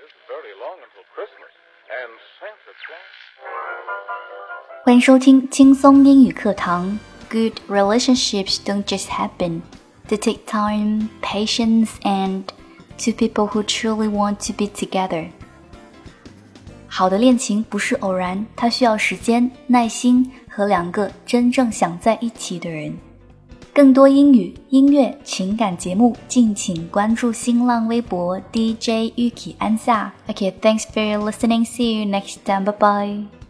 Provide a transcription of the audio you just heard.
isn't very long until Christmas, and Santa Claus. 欢迎收听轻松英语课堂。Good relationships don't just happen; they take time, patience, and two people who truly want to be together. 好的恋情不是偶然，它需要时间、耐心和两个真正想在一起的人。 更多英语、音乐、情感节目，敬请关注新浪微博 DJ Yuki 安夏。Okay, thanks for listening. See you next time. Bye bye.